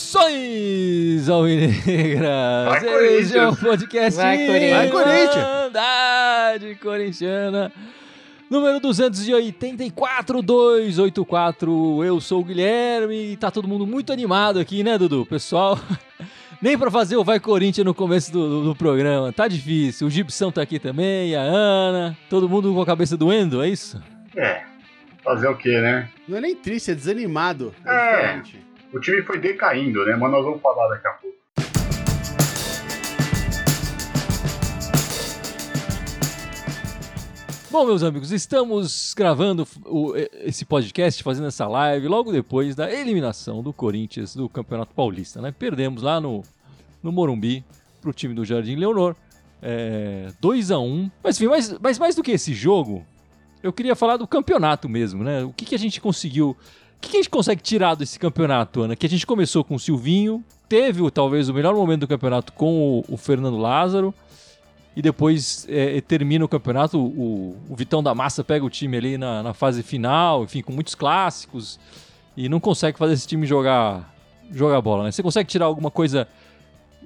Saudações, Alvinegras! Vai, Esse é o podcast Vai, Corinthians! Vai, Corinthians! Irmandade Corintiana. Número 284, 284. Eu sou o Guilherme e tá todo mundo muito animado aqui, né, Dudu? Pessoal, nem pra fazer o Vai Corinthians no começo do, do- do programa. Tá difícil. O Gibson tá aqui também, a Ana. Todo mundo com a cabeça doendo, é isso? É, fazer o quê, né? Não é nem triste, é desanimado. É, É. diferente. O time foi decaindo, né? Mas nós vamos falar daqui a pouco. Bom, meus amigos, estamos gravando o- esse podcast, fazendo essa live logo depois da eliminação do Corinthians do Campeonato Paulista, né? Perdemos lá no, no Morumbi pro time do Jardim Leonor, é, 2 a 1 Mas enfim, mais, mas mais do que esse jogo, eu queria falar do campeonato mesmo, né? O que, que a gente conseguiu... O que, que a gente consegue tirar desse campeonato, Ana? Que a gente começou com o Silvinho, teve talvez o melhor momento do campeonato com o- o Fernando Lázaro, e depois é, termina o campeonato, o, o Vitão da Massa pega o time ali na, na fase final, enfim, com muitos clássicos, e não consegue fazer esse time jogar, jogar bola, né? Você consegue tirar alguma coisa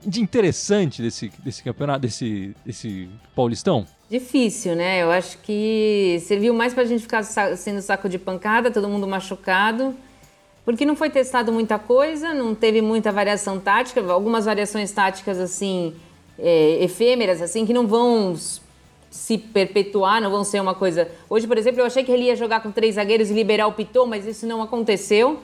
de interessante desse, desse campeonato, desse, desse Paulistão? Difícil, né? Eu acho que serviu mais pra gente ficar sendo saco de pancada, todo mundo machucado. Porque não foi testado muita coisa, não teve muita variação tática, algumas variações táticas assim, é, efêmeras, assim, que não vão se perpetuar, não vão ser uma coisa. Hoje, por exemplo, eu achei que ele ia jogar com três zagueiros e liberar o Piton, mas isso não aconteceu.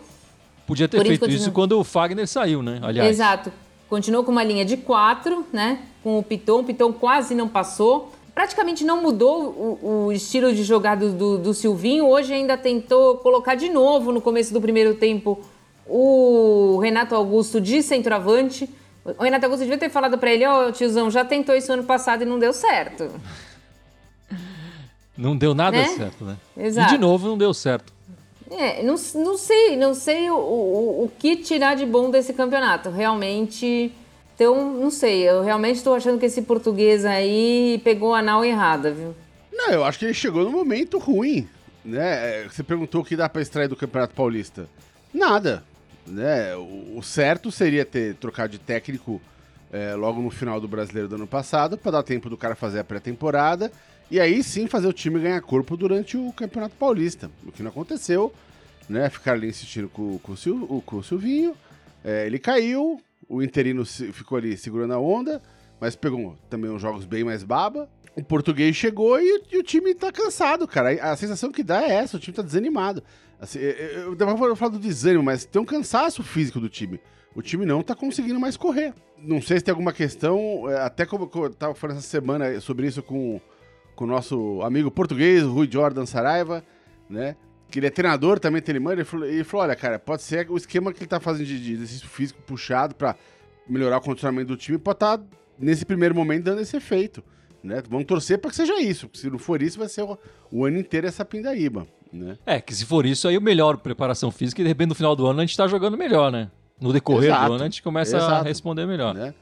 Podia ter Por isso feito isso continua. quando o Fagner saiu, né? Aliás. Exato. Continuou com uma linha de quatro, né? Com o Piton. O Piton quase não passou. Praticamente não mudou o, o estilo de jogada do, do Silvinho. Hoje ainda tentou colocar de novo no começo do primeiro tempo o Renato Augusto de centroavante. O Renato Augusto devia ter falado pra ele: Ó, tiozão, já tentou isso ano passado e não deu certo. Não deu nada Né? certo, né? Exato. E de novo não deu certo. É, não, não sei, não sei o, o, o que tirar de bom desse campeonato. Realmente. Então, não sei, eu realmente estou achando que esse português aí pegou a nau errada, viu? Não, eu acho que ele chegou no momento ruim, né? É, Você perguntou o que dá pra extrair do Campeonato Paulista. Nada, né? O certo seria ter trocado de técnico é, logo no final do Brasileiro do ano passado, pra dar tempo do cara fazer a pré-temporada e aí sim fazer o time ganhar corpo durante o Campeonato Paulista. O que não aconteceu, né? Ficar ali insistindo com, com, o, com o Silvinho. É, ele caiu, o interino ficou ali segurando a onda, mas pegou também uns jogos bem mais baba. O português chegou e, o- e o time tá cansado, cara. A, a sensação que dá é essa, o time tá desanimado. Assim, eu, eu, eu vou falar do desânimo, mas tem um cansaço físico do time. O time não tá conseguindo mais correr. Não sei se tem alguma questão, é, até como eu tava falando essa semana sobre isso com, com o nosso amigo português, o Rui Jordan Saraiva, né? Que ele é treinador também, tem ele falou, ele falou, olha, cara, pode ser o esquema que ele tá fazendo de, de exercício físico puxado pra melhorar o condicionamento do time, pode estar, nesse primeiro momento, dando esse efeito, né? Vamos torcer pra que seja isso, porque se não for isso, vai ser o, o ano inteiro essa pindaíba, né? É, que se for isso, aí o melhor preparação física e de repente no final do ano a gente tá jogando melhor, né? No decorrer Exato. do ano a gente começa a Exato. responder melhor. né?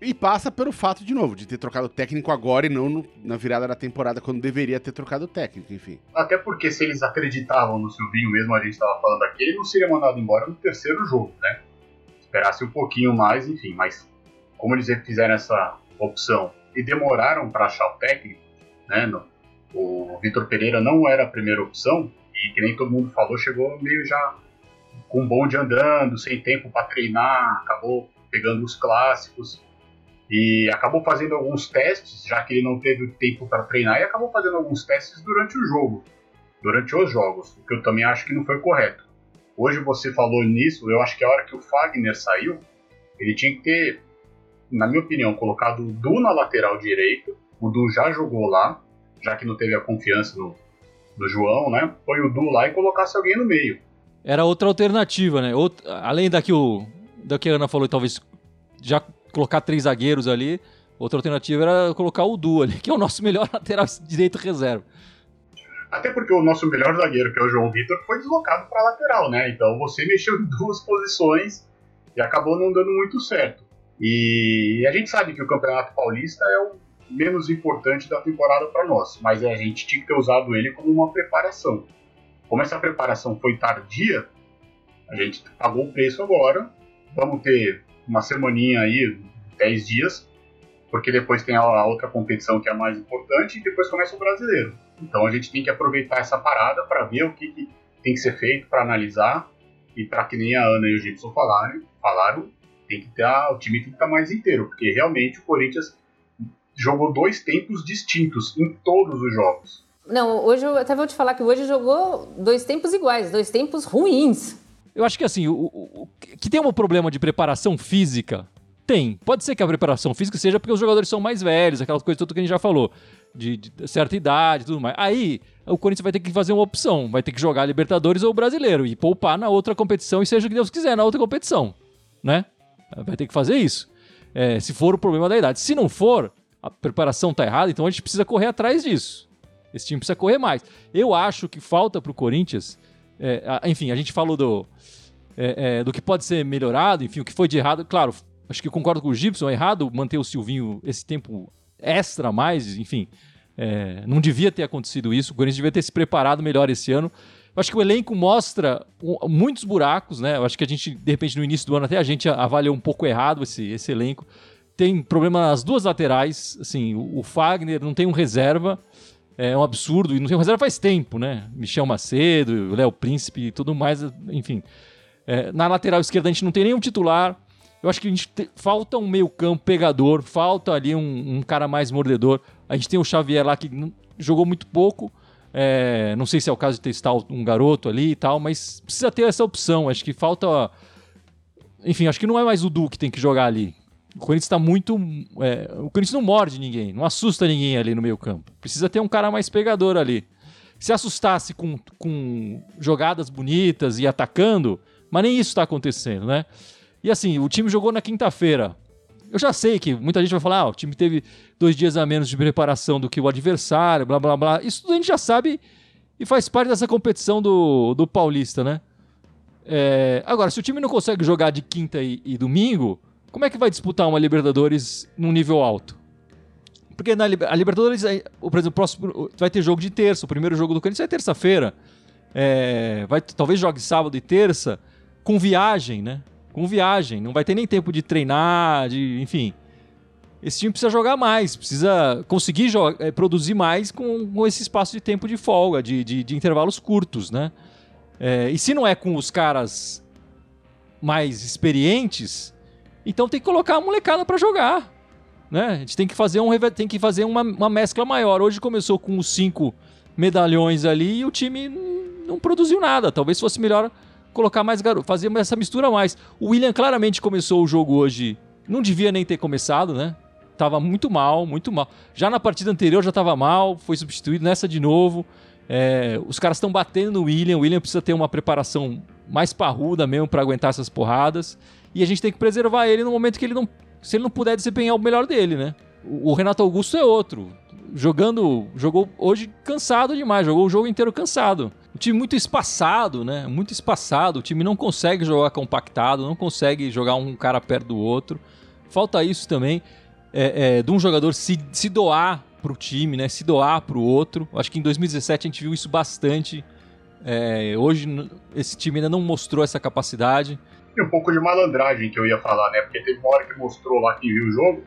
E passa pelo fato, de novo, de ter trocado o técnico agora e não no- na virada da temporada, quando deveria ter trocado o técnico, enfim. Até porque se eles acreditavam no Silvinho mesmo, a gente estava falando aqui, ele não seria mandado embora no terceiro jogo, né? Esperasse um pouquinho mais, enfim, mas como eles fizeram essa opção e demoraram para achar o técnico, né? no- o Vitor Pereira não era a primeira opção e que nem todo mundo falou, chegou meio já com o bonde andando, sem tempo para treinar, acabou pegando os clássicos e acabou fazendo alguns testes, já que ele não teve tempo para treinar, e acabou fazendo alguns testes durante o jogo, durante os jogos, o que eu também acho que não foi correto. Hoje você falou nisso, eu acho que a hora que o Fagner saiu, ele tinha que ter, na minha opinião, colocado o Du na lateral direito, o Du já jogou lá, já que não teve a confiança no, no João, né? Põe o Du lá e colocasse alguém no meio. Era outra alternativa, né? Outra- além da que, o, da que a Ana falou, talvez já colocar três zagueiros ali, outra alternativa era colocar o Du ali, que é o nosso melhor lateral direito reserva. Até porque o nosso melhor zagueiro, que é o João Vitor, foi deslocado para lateral, né? Então você mexeu em duas posições e acabou não dando muito certo. E a gente sabe que o Campeonato Paulista é o menos importante da temporada para nós, mas a gente tinha que ter usado ele como uma preparação. Como essa preparação foi tardia, a gente pagou o preço agora. Vamos ter uma semaninha aí, 10 dias, porque depois tem a outra competição que é a mais importante e depois começa o brasileiro. Então a gente tem que aproveitar essa parada para ver o que, que, tem que ser feito, para analisar e para que nem a Ana e o Gibson falaram, falaram tem que ter o time tem que estar mais inteiro, porque realmente o Corinthians jogou dois tempos distintos em todos os jogos. Não, hoje eu até vou te falar que hoje jogou dois tempos iguais, dois tempos ruins. Eu acho que assim, o, o, que tem um problema de preparação física, tem. Pode ser que a preparação física seja porque os jogadores são mais velhos, aquelas coisas tudo que a gente já falou, de, de certa idade e tudo mais. Aí, o Corinthians vai ter que fazer uma opção, vai ter que jogar Libertadores ou Brasileiro e poupar na outra competição e seja o que Deus quiser na outra competição, né? Vai ter que fazer isso. É, se for o problema da idade. Se não for, a preparação tá errada, então a gente precisa correr atrás disso. Esse time precisa correr mais. Eu acho que falta pro Corinthians. É, a, enfim, a gente falou do, é, é, do que pode ser melhorado, enfim, o que foi de errado. Claro, acho que concordo com o Gibson, é errado manter o Silvinho esse tempo extra mais, enfim. É, não devia ter acontecido isso. O Corinthians devia ter se preparado melhor esse ano. Eu acho que o elenco mostra muitos buracos, né? Eu acho que a gente, de repente, no início do ano, até a gente avaliou um pouco errado esse, esse elenco. Tem problema nas duas laterais, assim, o, Fagner não tem um reserva, é um absurdo, e não tem um reserva faz tempo, né? Michel Macedo, Léo Príncipe e tudo mais, enfim. É, na lateral esquerda a gente não tem nenhum titular. Eu acho que a gente te, falta um meio-campo pegador, falta ali um, um, cara mais mordedor. A gente tem o Xavier lá que jogou muito pouco, é, não sei se é o caso de testar um garoto ali e tal, mas precisa ter essa opção. Acho que falta. Enfim, acho que não é mais o Du que tem que jogar ali. O Corinthians está muito. É, o Corinthians não morde ninguém, não assusta ninguém ali no meio-campo. Precisa ter um cara mais pegador ali. Se assustasse com, com jogadas bonitas e atacando, mas nem isso está acontecendo, né? E assim, o time jogou na quinta-feira. Eu já sei que muita gente vai falar, ah, o time teve dois dias a menos de preparação do que o adversário, blá blá blá. Isso tudo a gente já sabe e faz parte dessa competição do, do Paulista, né? É, agora, se o time não consegue jogar de quinta e, e, domingo, como é que vai disputar uma Libertadores num nível alto? Porque na a Libertadores, por exemplo, o próximo, vai ter jogo de terça. O primeiro jogo do Corinthians é terça-feira. É, vai, talvez jogue sábado e terça com viagem, né? com viagem, não vai ter nem tempo de treinar, de, enfim. Esse time precisa jogar mais, precisa conseguir é, produzir mais com, com, esse espaço de tempo de folga, de, de, de intervalos curtos, né? É, e se não é com os caras mais experientes, então tem que colocar a molecada para jogar, né? A gente tem que fazer, um, tem que fazer uma, uma mescla maior. Hoje começou com os cinco medalhões ali e o time não produziu nada. Talvez fosse melhor colocar mais garoto, fazer essa mistura mais. O William claramente começou o jogo hoje, não devia nem ter começado, né? Tava muito mal, muito mal. Já na partida anterior já tava mal, foi substituído nessa de novo. É, os caras estão batendo no William, o William precisa ter uma preparação mais parruda mesmo para aguentar essas porradas. E a gente tem que preservar ele no momento que ele não. Se ele não puder desempenhar o melhor dele, né? O, Renato Augusto é outro. Jogando. Jogou hoje cansado demais, jogou o jogo inteiro cansado. Um time muito espaçado, né? Muito espaçado. O time não consegue jogar compactado, não consegue jogar um cara perto do outro. Falta isso também é, é, de um jogador se, se doar pro time, né? Se doar pro outro. Acho que em 2017 a gente viu isso bastante. É, hoje esse time ainda não mostrou essa capacidade. E um pouco de malandragem que eu ia falar, né? Porque teve uma hora que mostrou lá que viu o jogo.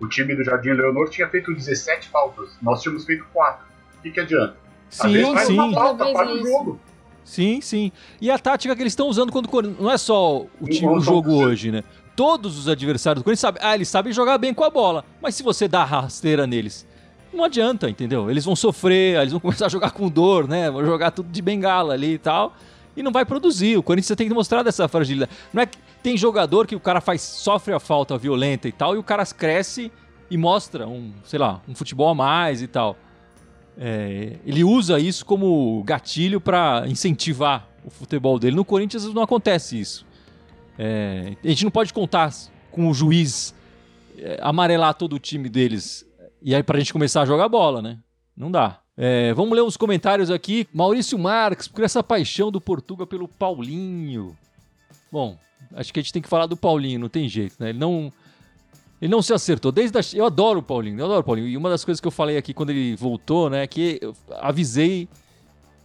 O time do Jardim Leonor tinha feito 17 faltas. Nós tínhamos feito 4. O que, que adianta? Sim, sim. Falta, o jogo. Sim, sim. E a tática que eles estão usando quando não é só o, time, o jogo hoje, né? Todos os adversários do Corinthians sabem, ah, eles sabem jogar bem com a bola, mas se você dá rasteira neles, não adianta, entendeu? Eles vão sofrer, eles vão começar a jogar com dor, né? Vão jogar tudo de bengala ali e tal, e não vai produzir. O Corinthians tem que mostrar dessa fragilidade. Não é que tem jogador que o cara faz sofre a falta violenta e tal, e o cara cresce e mostra um, sei lá, um futebol a mais e tal. É, ele usa isso como gatilho para incentivar o futebol dele. No Corinthians não acontece isso. É, a gente não pode contar com o juiz é, amarelar todo o time deles e aí para a gente começar a jogar bola, né? Não dá. É, vamos ler uns comentários aqui. Maurício Marques, por essa paixão do Portugal pelo Paulinho. Bom, acho que a gente tem que falar do Paulinho, não tem jeito, né? Ele não Ele não se acertou. Desde a... Eu adoro o Paulinho, eu adoro o Paulinho. E uma das coisas que eu falei aqui quando ele voltou, né, que eu avisei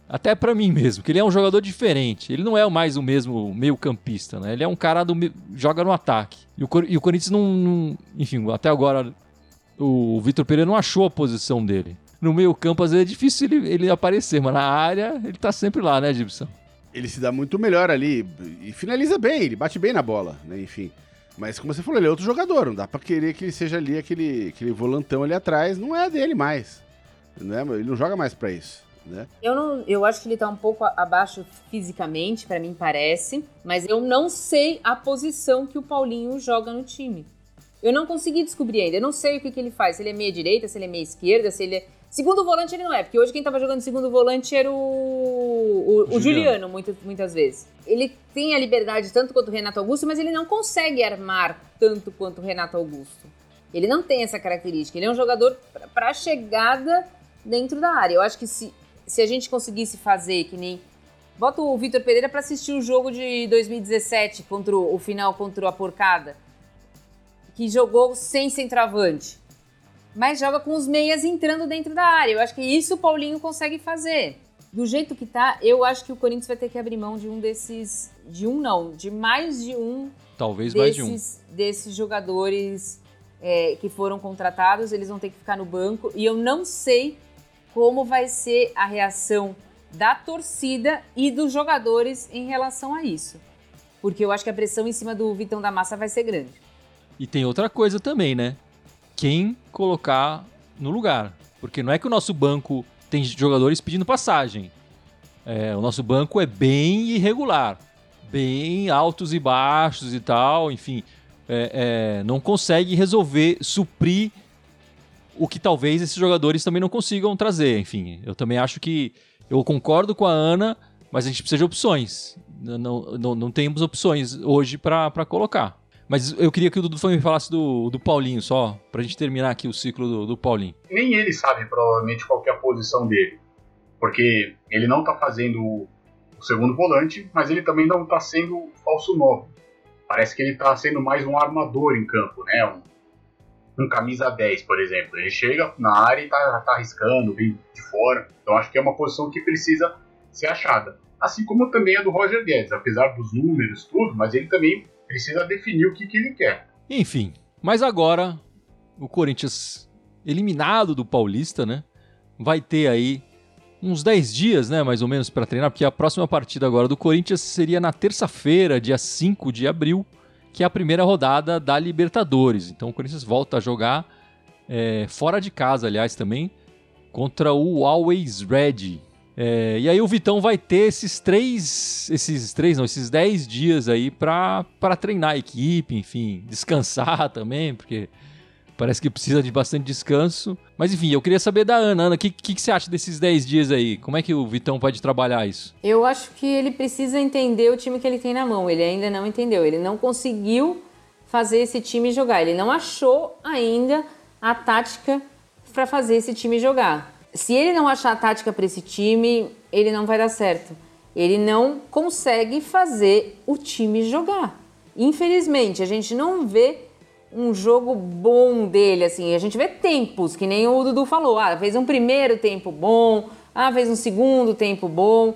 até para mim mesmo, que ele é um jogador diferente. Ele não é mais o mesmo meio-campista, né? Ele é um cara do joga no ataque. E o, e o Corinthians não, não, enfim, até agora o Vitor Pereira não achou a posição dele. No meio-campo às vezes é difícil ele, ele aparecer, mas na área ele tá sempre lá, né, Gibson? Ele se dá muito melhor ali e finaliza bem, ele bate bem na bola, né? Enfim. Mas como você falou, ele é outro jogador, não dá para querer que ele seja ali aquele, aquele volantão ali atrás, não é dele mais. Né? Ele não joga mais para isso né? Eu, não, eu acho que ele tá um pouco abaixo fisicamente, para mim parece, mas eu não sei a posição que o Paulinho joga no time. Eu não consegui descobrir ainda, eu não sei o que, que ele faz, se ele é meia direita, se ele é meia esquerda, se ele é... Segundo volante ele não é, porque hoje quem tava jogando segundo volante era o, o, o Juliano, muitas, muitas vezes. Ele tem a liberdade tanto quanto o Renato Augusto, mas ele não consegue armar tanto quanto o Renato Augusto. Ele não tem essa característica. Ele é um jogador para chegada dentro da área. Eu acho que se se a gente conseguisse fazer que nem. Bota o Vitor Pereira para assistir o jogo de 2017 contra o, o final contra a Porcada, que jogou sem centroavante, mas joga com os meias entrando dentro da área. Eu acho que isso o Paulinho consegue fazer. Do jeito que tá, eu acho que o Corinthians vai ter que abrir mão de um desses, de um não, de mais de um. Talvez desses, mais de um. Desses jogadores é, que foram contratados, eles vão ter que ficar no banco. E eu não sei como vai ser a reação da torcida e dos jogadores em relação a isso. Porque eu acho que a pressão em cima do Vitão da Massa vai ser grande. E tem outra coisa também, né? Quem colocar no lugar. Porque não é que o nosso banco tem jogadores pedindo passagem. É, o nosso banco é bem irregular. Bem altos e baixos e tal, enfim. É, é, não consegue resolver, suprir o que talvez esses jogadores também não consigam trazer. Enfim, eu também acho que eu concordo com a Ana, mas a gente precisa de opções. Não, não, não temos opções hoje para colocar. Mas eu queria que o Dudu me falasse do, do Paulinho só, pra gente terminar aqui o ciclo do, do Paulinho. Nem ele sabe provavelmente qual é a posição dele. Porque ele não tá fazendo o segundo volante, mas ele também não tá sendo falso novo. Parece que ele tá sendo mais um armador em campo, né? Um, um camisa 10, por exemplo. Ele chega na área e tá, tá arriscando, vem de fora. Então acho que é uma posição que precisa ser achada. Assim como também a do Roger Guedes, apesar dos números, tudo, mas ele também precisa definir o que, que ele quer. Enfim, mas agora o Corinthians eliminado do Paulista, né? Vai ter aí uns 10 dias, né, mais ou menos, para treinar, porque a próxima partida agora do Corinthians seria na terça-feira, dia 5 de abril, que é a primeira rodada da Libertadores. Então o Corinthians volta a jogar é, fora de casa, aliás, também, contra o Always Red. É, e aí o Vitão vai ter esses três, esses três, não, esses dez dias aí para treinar a equipe, enfim, descansar também, porque Parece que precisa de bastante descanso. Mas enfim, eu queria saber da Ana. Ana, o que, que, que, você acha desses 10 dias aí? Como é que o Vitão pode trabalhar isso? Eu acho que ele precisa entender o time que ele tem na mão. Ele ainda não entendeu. Ele não conseguiu fazer esse time jogar. Ele não achou ainda a tática para fazer esse time jogar. Se ele não achar a tática para esse time, ele não vai dar certo. Ele não consegue fazer o time jogar. Infelizmente, a gente não vê um jogo bom dele, assim. A gente vê tempos, que nem o Dudu falou. Ah, fez um primeiro tempo bom, ah, fez um segundo tempo bom.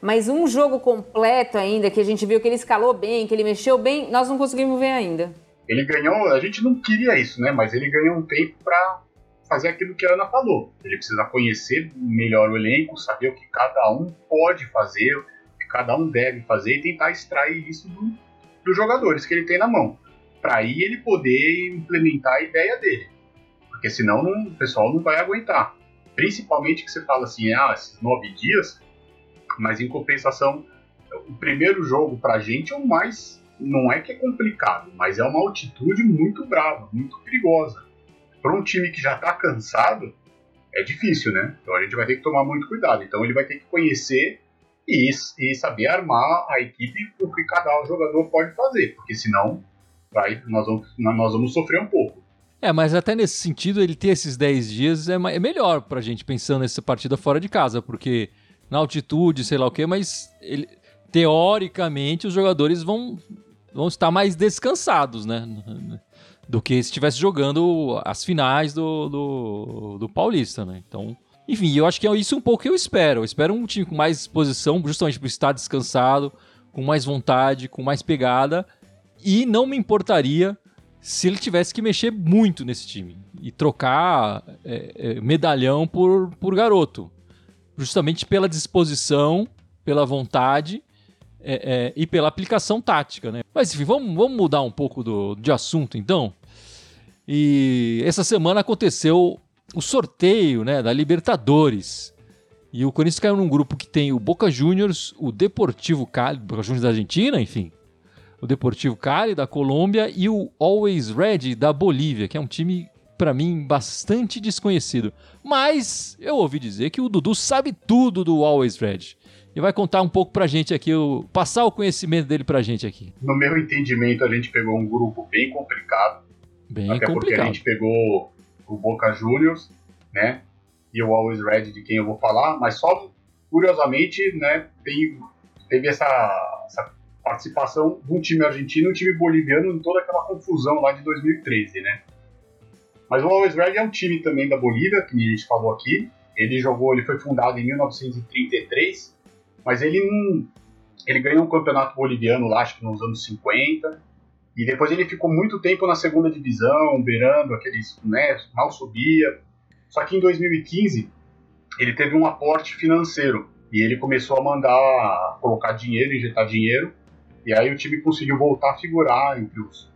Mas um jogo completo ainda, que a gente viu que ele escalou bem, que ele mexeu bem, nós não conseguimos ver ainda. Ele ganhou, a gente não queria isso, né? Mas ele ganhou um tempo para fazer aquilo que a Ana falou. Ele precisa conhecer melhor o elenco, saber o que cada um pode fazer, o que cada um deve fazer e tentar extrair isso do, dos jogadores que ele tem na mão para aí ele poder implementar a ideia dele. Porque senão não, o pessoal não vai aguentar. Principalmente que você fala assim, ah, esses nove dias, mas em compensação, o primeiro jogo pra gente é o mais. Não é que é complicado, mas é uma altitude muito brava, muito perigosa. Para um time que já tá cansado, é difícil, né? Então a gente vai ter que tomar muito cuidado. Então ele vai ter que conhecer e, e saber armar a equipe o que cada jogador pode fazer, porque senão vai, nós vamos, nós vamos sofrer um pouco. É, mas até nesse sentido, ele ter esses 10 dias é, é melhor pra gente pensando nessa partida fora de casa, porque na altitude, sei lá o quê, mas ele, teoricamente os jogadores vão, vão estar mais descansados, né? Do que se estivesse jogando as finais do, do, do Paulista, né? Então, enfim, eu acho que é isso um pouco que eu espero. Eu espero um time com mais disposição, justamente por estar descansado, com mais vontade, com mais pegada. E não me importaria se ele tivesse que mexer muito nesse time e trocar é, é, medalhão por, por garoto. Justamente pela disposição, pela vontade é, é, e pela aplicação tática, né? Mas enfim, vamos, vamos mudar um pouco do, de assunto então. E essa semana aconteceu o sorteio né, da Libertadores. E o Corinthians caiu num grupo que tem o Boca Juniors, o Deportivo Cali, Boca Juniors da Argentina, enfim, o Deportivo Cali da Colômbia e o Always Red da Bolívia, que é um time para mim bastante desconhecido. Mas eu ouvi dizer que o Dudu sabe tudo do Always Red. E vai contar um pouco pra gente aqui, passar o conhecimento dele pra gente aqui. No meu entendimento, a gente pegou um grupo bem complicado. Bem até complicado. porque a gente pegou o Boca Juniors, né? E o Always Red de quem eu vou falar, mas só curiosamente, né, tem, teve essa, essa participação de um time argentino e um time boliviano em toda aquela confusão lá de 2013, né? Mas o Always Red é um time também da Bolívia, que a gente falou aqui. Ele jogou, ele foi fundado em 1933, mas ele não, ele ganhou um campeonato boliviano lá, acho que nos anos 50. E depois ele ficou muito tempo na segunda divisão, beirando aqueles, né, mal subia. Só que em 2015 ele teve um aporte financeiro e ele começou a mandar colocar dinheiro, injetar dinheiro, e aí o time conseguiu voltar a figurar entre os,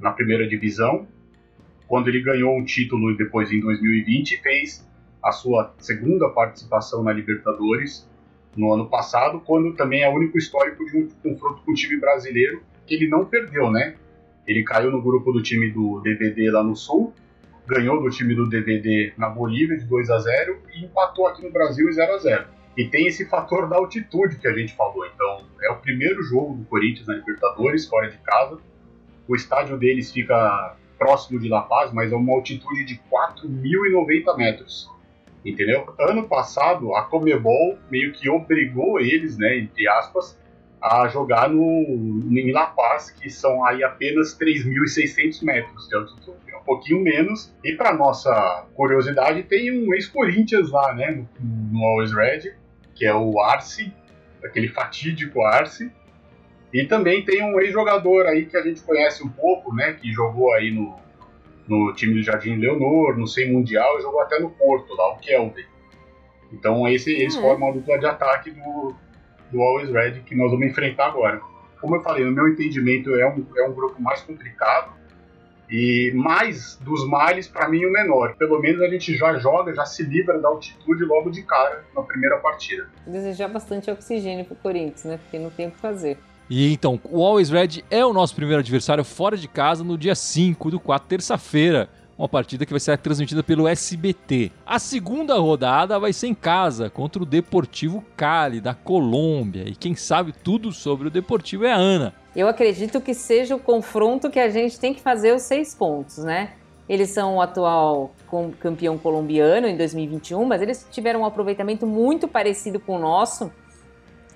na primeira divisão. Quando ele ganhou um título depois em 2020, fez a sua segunda participação na Libertadores no ano passado, quando também é o único histórico de um confronto com o time brasileiro que ele não perdeu, né? Ele caiu no grupo do time do DVD lá no Sul, ganhou do time do DVD na Bolívia de 2 a 0 e empatou aqui no Brasil 0 a 0 E tem esse fator da altitude que a gente falou. Então, é o primeiro jogo do Corinthians na Libertadores, fora de casa. O estádio deles fica próximo de La Paz, mas é uma altitude de 4.090 metros. Entendeu? Ano passado, a Comebol meio que obrigou eles, né, entre aspas, a jogar no, em La Paz, que são aí apenas 3.600 metros de altitude, é um pouquinho menos. E para nossa curiosidade, tem um ex-Corinthians lá, né, no, no Always Red, que é o Arce, aquele fatídico Arce. E também tem um ex-jogador aí que a gente conhece um pouco, né, que jogou aí no, no time do Jardim Leonor, no Sem Mundial, e jogou até no Porto, lá, o Kelvin. Então esse, eles uhum. formam a dupla de ataque do, do Always Red que nós vamos enfrentar agora. Como eu falei, no meu entendimento é um, é um grupo mais complicado e mais dos males para mim o menor. Pelo menos a gente já joga, já se livra da altitude logo de cara na primeira partida. Desejar bastante oxigênio pro Corinthians, né? Porque não tem o que fazer. E então, o Always Red é o nosso primeiro adversário fora de casa no dia 5 do 4, terça-feira uma partida que vai ser transmitida pelo SBT. A segunda rodada vai ser em casa contra o Deportivo Cali da Colômbia e quem sabe tudo sobre o Deportivo é a Ana. Eu acredito que seja o confronto que a gente tem que fazer os seis pontos, né? Eles são o atual campeão colombiano em 2021, mas eles tiveram um aproveitamento muito parecido com o nosso.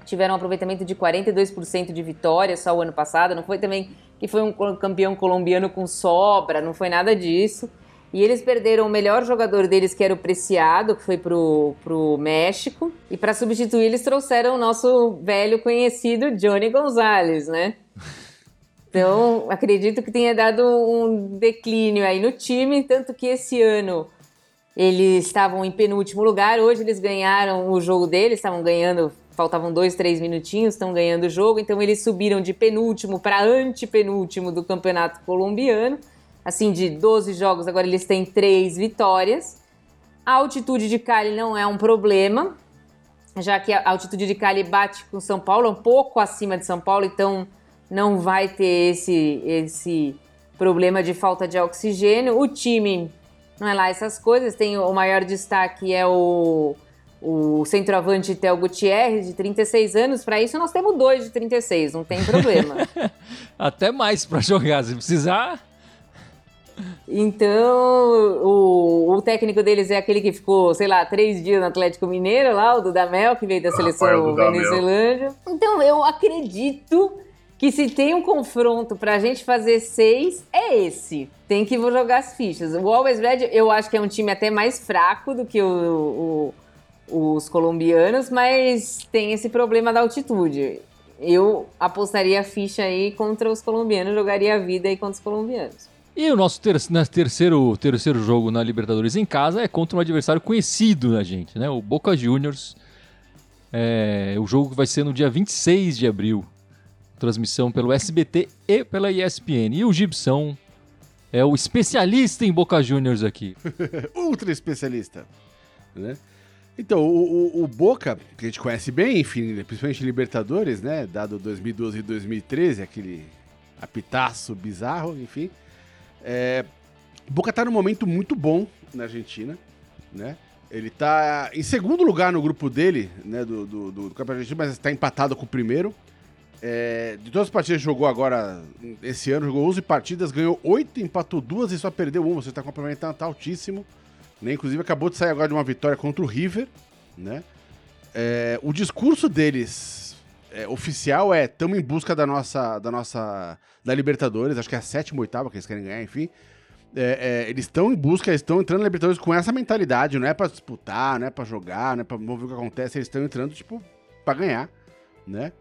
Tiveram um aproveitamento de 42% de vitória só o ano passado. Não foi também que foi um campeão colombiano com sobra, não foi nada disso. E eles perderam o melhor jogador deles, que era o Preciado, que foi pro, pro México. E para substituir, eles trouxeram o nosso velho conhecido Johnny Gonzalez, né? Então, acredito que tenha dado um declínio aí no time, tanto que esse ano eles estavam em penúltimo lugar. Hoje eles ganharam o jogo deles, estavam ganhando faltavam dois, três minutinhos, estão ganhando o jogo, então eles subiram de penúltimo para antepenúltimo do campeonato colombiano. Assim, de 12 jogos, agora eles têm três vitórias. A altitude de Cali não é um problema, já que a altitude de Cali bate com São Paulo, é um pouco acima de São Paulo, então não vai ter esse, esse problema de falta de oxigênio. O time não é lá essas coisas, tem o maior destaque é o o centroavante Theo Gutierrez, de 36 anos. Para isso, nós temos dois de 36, não tem problema. Até mais para jogar, se precisar. Então, o, o, técnico deles é aquele que ficou, sei lá, três dias no Atlético Mineiro, lá, o Dudamel, que veio da seleção venezuelana. Então, eu acredito que se tem um confronto pra gente fazer seis, é esse. Tem que jogar as fichas. O Always Red, eu acho que é um time até mais fraco do que o, o, os colombianos, mas tem esse problema da altitude. Eu apostaria a ficha aí contra os colombianos, jogaria a vida aí contra os colombianos. E o nosso ter terceiro, terceiro jogo na Libertadores em casa é contra um adversário conhecido da gente, né? O Boca Juniors. É, o jogo vai ser no dia 26 de abril transmissão pelo SBT e pela ESPN. E o Gibson é o especialista em Boca Juniors aqui. Ultra especialista. Né? Então, o, o, o, Boca, que a gente conhece bem, enfim, principalmente Libertadores, né? Dado 2012 e 2013, aquele apitaço bizarro, enfim. É, Boca tá num momento muito bom na Argentina, né? Ele tá em segundo lugar no grupo dele, né? Do, do, do, Campeonato Argentino, mas está empatado com o primeiro. É, de todas as partidas que jogou agora, esse ano, jogou 11 partidas, ganhou 8, empatou 2 e só perdeu uma. Você está complementando, tá altíssimo. Né? Inclusive, acabou de sair agora de uma vitória contra o River. Né? É, o discurso deles é, oficial é: estamos em busca da nossa, da nossa. da Libertadores, acho que é a sétima oitava que eles querem ganhar, enfim. É, é, eles estão em busca, estão entrando na Libertadores com essa mentalidade, não é para disputar, não é para jogar, não é pra ver o que acontece, eles estão entrando, tipo, para ganhar, né?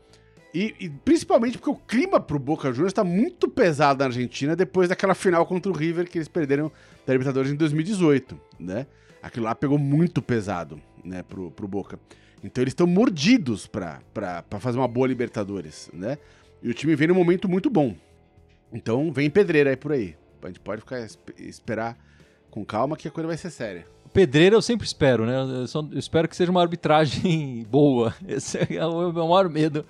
E, e, principalmente porque o clima pro Boca Juniors está muito pesado na Argentina depois daquela final contra o River que eles perderam da Libertadores em 2018, né? Aquilo lá pegou muito pesado, né, pro, pro Boca. Então eles estão mordidos pra, pra, pra fazer uma boa Libertadores, né? E o time vem num momento muito bom. Então vem pedreira aí por aí. A gente pode ficar esperar com calma que a coisa vai ser séria. Pedreira eu sempre espero, né? Eu, só, eu espero que seja uma arbitragem boa. Esse é o meu maior medo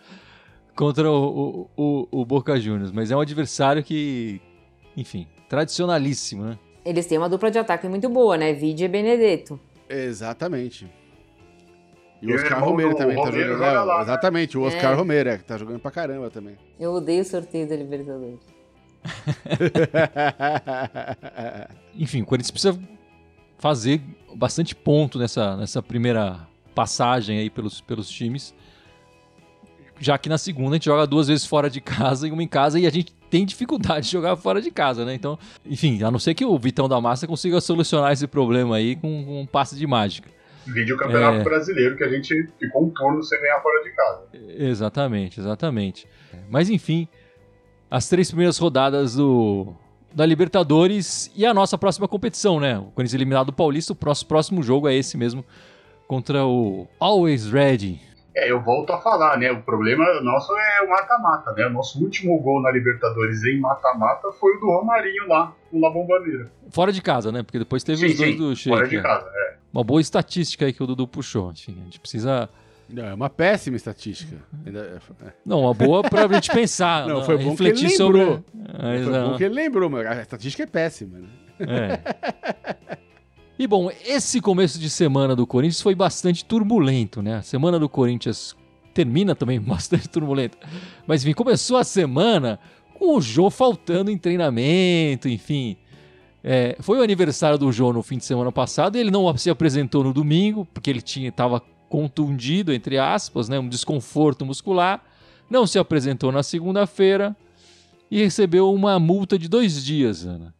contra o, o, o, Boca Juniors, mas é um adversário que, enfim, tradicionalíssimo, né? Eles têm uma dupla de ataque muito boa, né? Vidi e Benedetto. Exatamente. E o Oscar Romero também tá jogando. Joga lá, né? exatamente, o Oscar é. Romero é, que tá jogando pra caramba também. Eu odeio o sorteio da Libertadores. Enfim, o Corinthians precisa fazer bastante ponto nessa, nessa primeira passagem aí pelos, pelos times já que na segunda a gente joga duas vezes fora de casa e uma em casa e a gente tem dificuldade de jogar fora de casa, né? Então, enfim, a não ser que o Vitão da Massa consiga solucionar esse problema aí com, com um passe de mágica. Vídeo Campeonato é... Brasileiro, que a gente ficou um turno sem ganhar fora de casa. Exatamente, exatamente. Mas enfim, as três primeiras rodadas do, da Libertadores e a nossa próxima competição, né? O Corinthians eliminado do Paulista, o próximo, próximo jogo é esse mesmo, contra o Always Ready, é, eu volto a falar, né? O problema nosso é o mata-mata, né? O nosso último gol na Libertadores em mata-mata foi o do Romarinho lá, no La Bombaneira. Fora de casa, né? Porque depois teve sim, os dois sim, do Sheik. Fora de é. casa, é. Uma boa estatística aí que o Dudu puxou. Enfim, a gente precisa. Não, é uma péssima estatística. É, é. Não, uma boa pra gente pensar. não, foi bom refletir que ele lembrou. Sobre... Foi bom que ele lembrou, mas a estatística é péssima, né? É. E bom, esse começo de semana do Corinthians foi bastante turbulento, né? A semana do Corinthians termina também bastante turbulenta. Mas enfim, começou a semana com o Jô faltando em treinamento, enfim. É, foi o aniversário do Jô no fim de semana passado. Ele não se apresentou no domingo, porque ele estava contundido, entre aspas, né, um desconforto muscular. Não se apresentou na segunda-feira e recebeu uma multa de dois dias, Ana.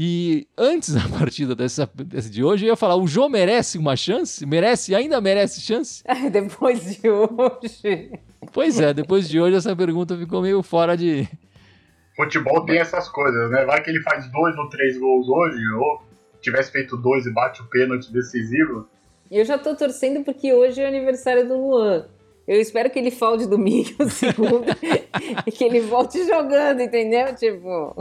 E antes da partida dessa, dessa de hoje, eu ia falar: o João merece uma chance? Merece? Ainda merece chance? depois de hoje. Pois é, depois de hoje essa pergunta ficou meio fora de. Futebol tem essas coisas, né? Vai que ele faz dois ou três gols hoje, ou tivesse feito dois e bate o pênalti decisivo. Eu já tô torcendo porque hoje é aniversário do Luan. Eu espero que ele falte domingo, segunda, e que ele volte jogando, entendeu? Tipo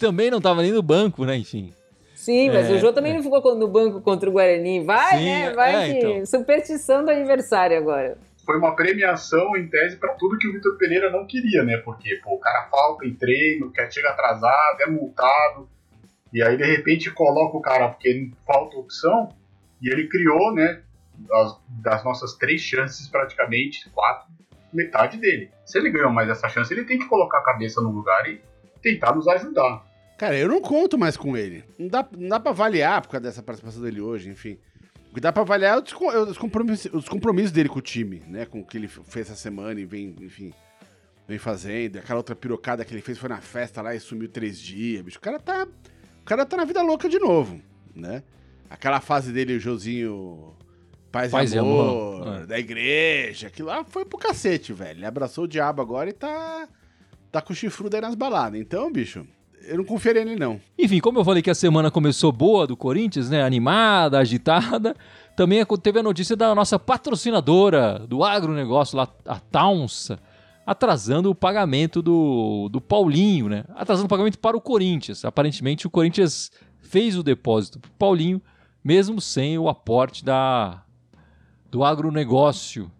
também não estava nem no banco, né? Enfim. Sim, mas é, o Jô também é. não ficou no banco contra o Guarani. Vai, Sim, né? Vai é, que... Então. Superstição do aniversário agora. Foi uma premiação, em tese, para tudo que o Vitor Pereira não queria, né? Porque pô, o cara falta em treino, quer chega atrasado, é multado. E aí, de repente, coloca o cara porque falta opção. E ele criou, né? Das, das nossas três chances, praticamente, quatro, metade dele. Se ele ganhou mais essa chance, ele tem que colocar a cabeça no lugar e tentar nos ajudar. Cara, eu não conto mais com ele. Não dá, não dá pra avaliar por causa dessa participação dele hoje, enfim. O que dá pra avaliar é os compromissos, os compromissos dele com o time, né? Com o que ele fez essa semana e vem, enfim, vem fazendo. Aquela outra pirocada que ele fez foi na festa lá e sumiu três dias, bicho. O cara tá. O cara tá na vida louca de novo, né? Aquela fase dele, o Josinho. Paz, Paz e amor, amor, é. da igreja. Aquilo lá foi pro cacete, velho. Ele abraçou o diabo agora e tá. Tá com o chifrudo aí nas baladas. Então, bicho, eu não confiaria nele, não. Enfim, como eu falei que a semana começou boa do Corinthians, né? Animada, agitada, também teve a notícia da nossa patrocinadora do agronegócio lá, a Taunsa, atrasando o pagamento do, do Paulinho, né? Atrasando o pagamento para o Corinthians. Aparentemente o Corinthians fez o depósito para o Paulinho, mesmo sem o aporte da, do agronegócio,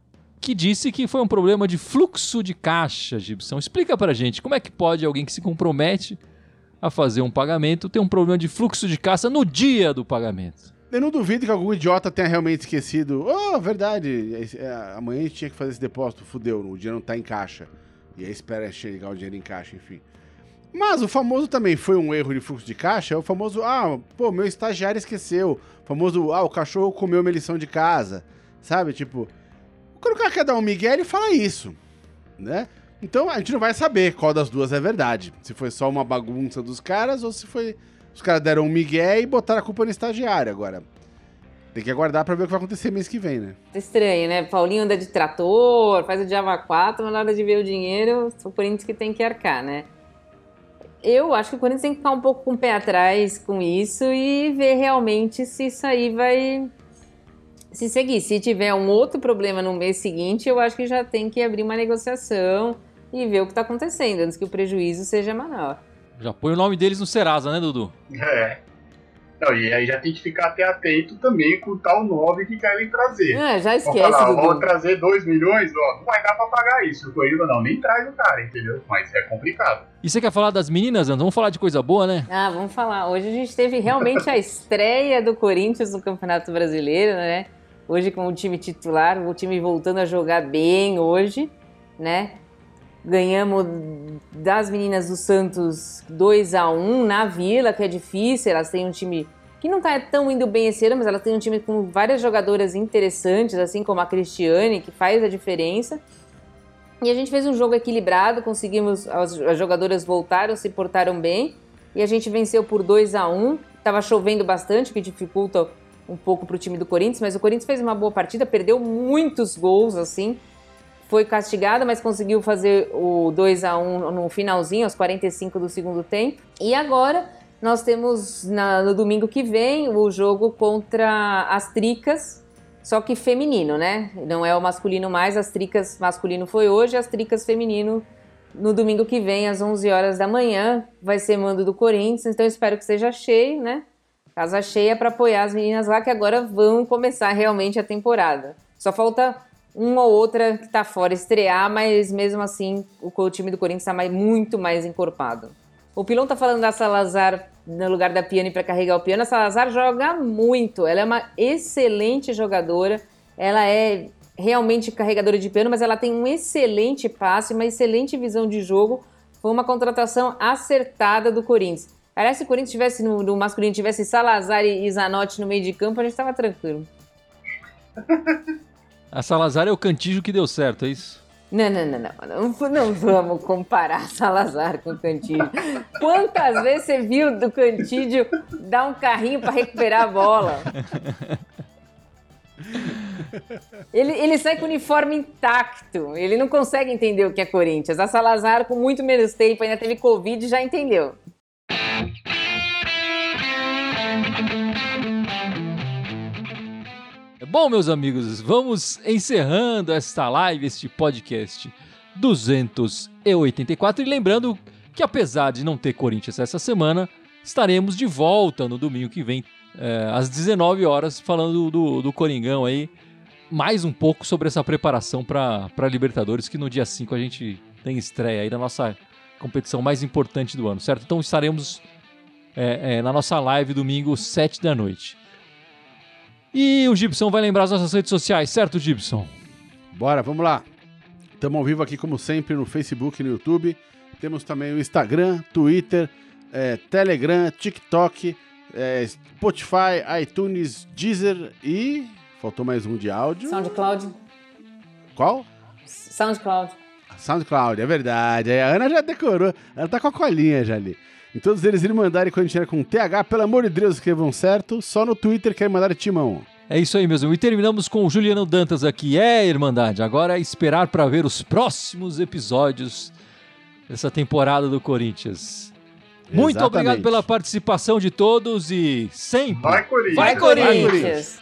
que disse que foi um problema de fluxo de caixa, Gibson. Explica pra gente como é que pode alguém que se compromete a fazer um pagamento ter um problema de fluxo de caixa no dia do pagamento. Eu não duvido que algum idiota tenha realmente esquecido. Oh, verdade, é, amanhã a gente tinha que fazer esse depósito, fudeu, o dinheiro não tá em caixa. E aí espera chegar o dinheiro em caixa, enfim. Mas o famoso também foi um erro de fluxo de caixa, é o famoso, ah, pô, meu estagiário esqueceu. O famoso, ah, o cachorro comeu minha lição de casa. Sabe, tipo, quando o cara quer dar um migué, ele fala isso, né? Então a gente não vai saber qual das duas é verdade. Se foi só uma bagunça dos caras ou se foi. Os caras deram um migué e botaram a culpa no estagiário. Agora, tem que aguardar pra ver o que vai acontecer mês que vem, né? Estranho, né? Paulinho anda de trator, faz o Java 4, mas na hora de ver o dinheiro, o Corinthians que tem que arcar, né? Eu acho que o Corinthians tem que ficar um pouco com o pé atrás com isso e ver realmente se isso aí vai se seguir. Se tiver um outro problema no mês seguinte, eu acho que já tem que abrir uma negociação e ver o que está acontecendo, antes que o prejuízo seja menor. Já põe o nome deles no Serasa, né, Dudu? É. Não, e aí já tem que ficar até atento também com o tal 9 que querem trazer. Ah, já esquece, falar, Dudu. vão trazer 2 milhões, ó, não vai dar pra pagar isso. O Corinthians não, nem traz o cara, entendeu? Mas é complicado. E você quer falar das meninas, Anderson? Vamos falar de coisa boa, né? Ah, vamos falar. Hoje a gente teve realmente a estreia do Corinthians no Campeonato Brasileiro, né? Hoje com o time titular, o time voltando a jogar bem hoje, né? Ganhamos das meninas do Santos 2 a 1 na Vila, que é difícil, elas têm um time que não tá tão indo bem esse ano, mas elas têm um time com várias jogadoras interessantes, assim como a Cristiane, que faz a diferença. E a gente fez um jogo equilibrado, conseguimos, as, as jogadoras voltaram, se portaram bem, e a gente venceu por 2 a 1 Tava chovendo bastante, o que dificulta um pouco pro time do Corinthians, mas o Corinthians fez uma boa partida, perdeu muitos gols, assim, foi castigada, mas conseguiu fazer o 2 a 1 no finalzinho, aos 45 do segundo tempo. E agora nós temos na- no domingo que vem o jogo contra as Tricas, só que feminino, né? Não é o masculino mais, as Tricas masculino foi hoje, as Tricas feminino no domingo que vem, às 11 horas da manhã, vai ser mando do Corinthians, então espero que seja cheio, né? Casa cheia para apoiar as meninas lá que agora vão começar realmente a temporada. Só falta uma ou outra que tá fora estrear, mas mesmo assim o, time do Corinthians está mais, muito mais encorpado. O Pilão tá falando da Salazar no lugar da Piane para carregar o piano. A Salazar joga muito, ela é uma excelente jogadora, ela é realmente carregadora de piano, mas ela tem um excelente passe, uma excelente visão de jogo. Foi uma contratação acertada do Corinthians. Aliás, se o Corinthians tivesse no, no masculino tivesse Salazar e Zanotti no meio de campo, a gente estava tranquilo. A Salazar é o cantijo que deu certo, é isso? Não, não, não, não, não. Vamos comparar Salazar com Cantídio. Quantas vezes você viu do Cantídio dar um carrinho para recuperar a bola? Ele, ele sai com o uniforme intacto. Ele não consegue entender o que é Corinthians. A Salazar, com muito menos tempo, ainda teve Covid e já entendeu. Bom, meus amigos, vamos encerrando esta live, este podcast 284. E lembrando que, apesar de não ter Corinthians essa semana, estaremos de volta no domingo que vem, eh, às 19 horas, falando do, do Coringão aí. Mais um pouco sobre essa preparação para Libertadores, que no dia 5 a gente tem estreia aí da nossa competição mais importante do ano, certo? Então estaremos eh, eh, na nossa live domingo, 7 da noite. E o Gibson vai lembrar as nossas redes sociais, certo, Gibson? Bora, vamos lá. Estamos ao vivo aqui, como sempre, no Facebook e no YouTube. Temos também o Instagram, Twitter, eh, Telegram, TikTok, eh, Spotify, iTunes, Deezer e. Faltou mais um de áudio. SoundCloud. Qual? SoundCloud. SoundCloud, é verdade. A Ana já decorou. Ela tá com a colinha já ali. Em todos eles Irmandade quando tiver com TH, pelo amor de Deus, escrevam certo. Só no Twitter que é Irmandade Timão. É isso aí mesmo. E terminamos com o Juliano Dantas aqui. É, Irmandade. Agora é esperar para ver os próximos episódios dessa temporada do Corinthians. Muito Exatamente. obrigado pela participação de todos e sempre. Vai, Corinthians! Vai, Vai, Corinthians. Corinthians!